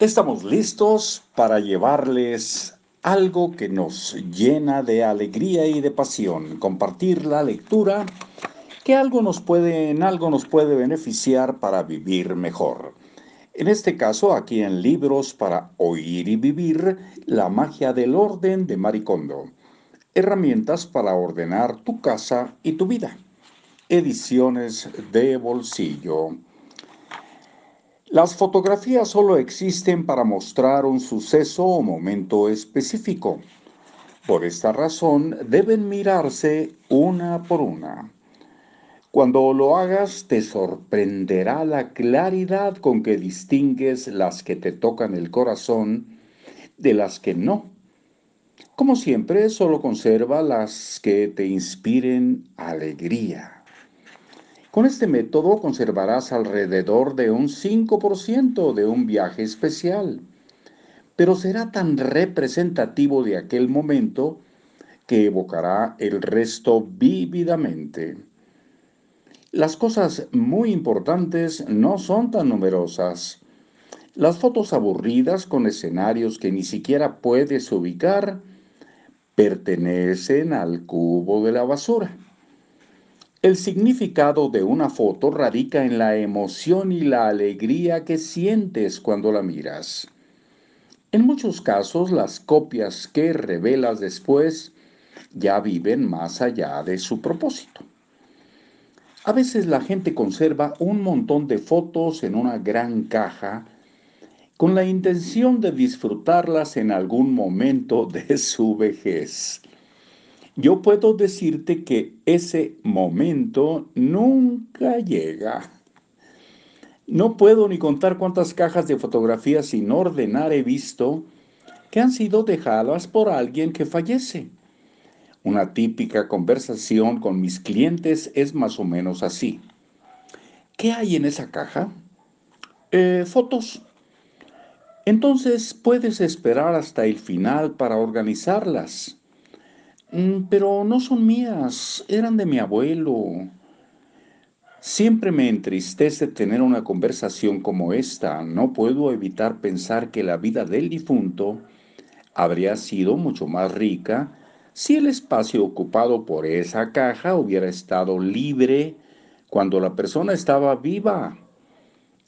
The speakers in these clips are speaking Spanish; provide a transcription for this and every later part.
Estamos listos para llevarles algo que nos llena de alegría y de pasión, compartir la lectura que algo nos puede, en algo nos puede beneficiar para vivir mejor. En este caso, aquí en Libros para Oír y Vivir, La magia del orden de Maricondo. Herramientas para ordenar tu casa y tu vida. Ediciones de bolsillo. Las fotografías solo existen para mostrar un suceso o momento específico. Por esta razón deben mirarse una por una. Cuando lo hagas te sorprenderá la claridad con que distingues las que te tocan el corazón de las que no. Como siempre, solo conserva las que te inspiren alegría. Con este método conservarás alrededor de un 5% de un viaje especial, pero será tan representativo de aquel momento que evocará el resto vívidamente. Las cosas muy importantes no son tan numerosas. Las fotos aburridas con escenarios que ni siquiera puedes ubicar pertenecen al cubo de la basura. El significado de una foto radica en la emoción y la alegría que sientes cuando la miras. En muchos casos, las copias que revelas después ya viven más allá de su propósito. A veces la gente conserva un montón de fotos en una gran caja con la intención de disfrutarlas en algún momento de su vejez yo puedo decirte que ese momento nunca llega. No puedo ni contar cuántas cajas de fotografías sin ordenar he visto que han sido dejadas por alguien que fallece. Una típica conversación con mis clientes es más o menos así. ¿Qué hay en esa caja? Eh, fotos. Entonces puedes esperar hasta el final para organizarlas. Mm, pero no son mías, eran de mi abuelo. Siempre me entristece tener una conversación como esta. No puedo evitar pensar que la vida del difunto habría sido mucho más rica si el espacio ocupado por esa caja hubiera estado libre cuando la persona estaba viva.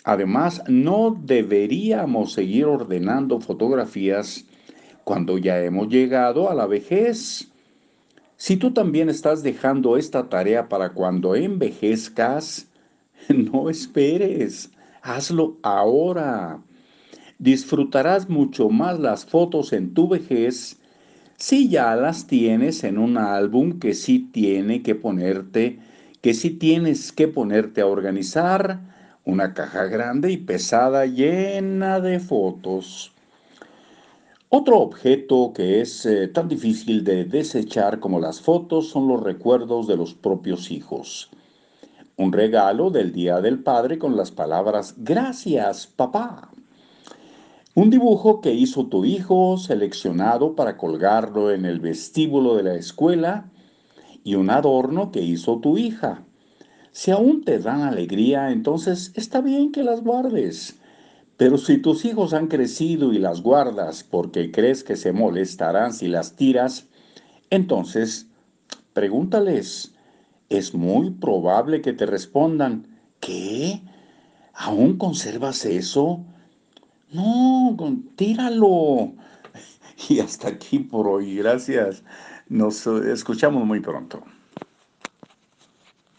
Además, no deberíamos seguir ordenando fotografías cuando ya hemos llegado a la vejez. Si tú también estás dejando esta tarea para cuando envejezcas, no esperes, hazlo ahora. Disfrutarás mucho más las fotos en tu vejez si ya las tienes en un álbum que sí tiene que ponerte, que sí tienes que ponerte a organizar, una caja grande y pesada llena de fotos. Otro objeto que es eh, tan difícil de desechar como las fotos son los recuerdos de los propios hijos. Un regalo del Día del Padre con las palabras Gracias, papá. Un dibujo que hizo tu hijo seleccionado para colgarlo en el vestíbulo de la escuela y un adorno que hizo tu hija. Si aún te dan alegría, entonces está bien que las guardes. Pero si tus hijos han crecido y las guardas porque crees que se molestarán si las tiras, entonces pregúntales. Es muy probable que te respondan, ¿qué? ¿Aún conservas eso? No, tíralo. Y hasta aquí por hoy. Gracias. Nos escuchamos muy pronto.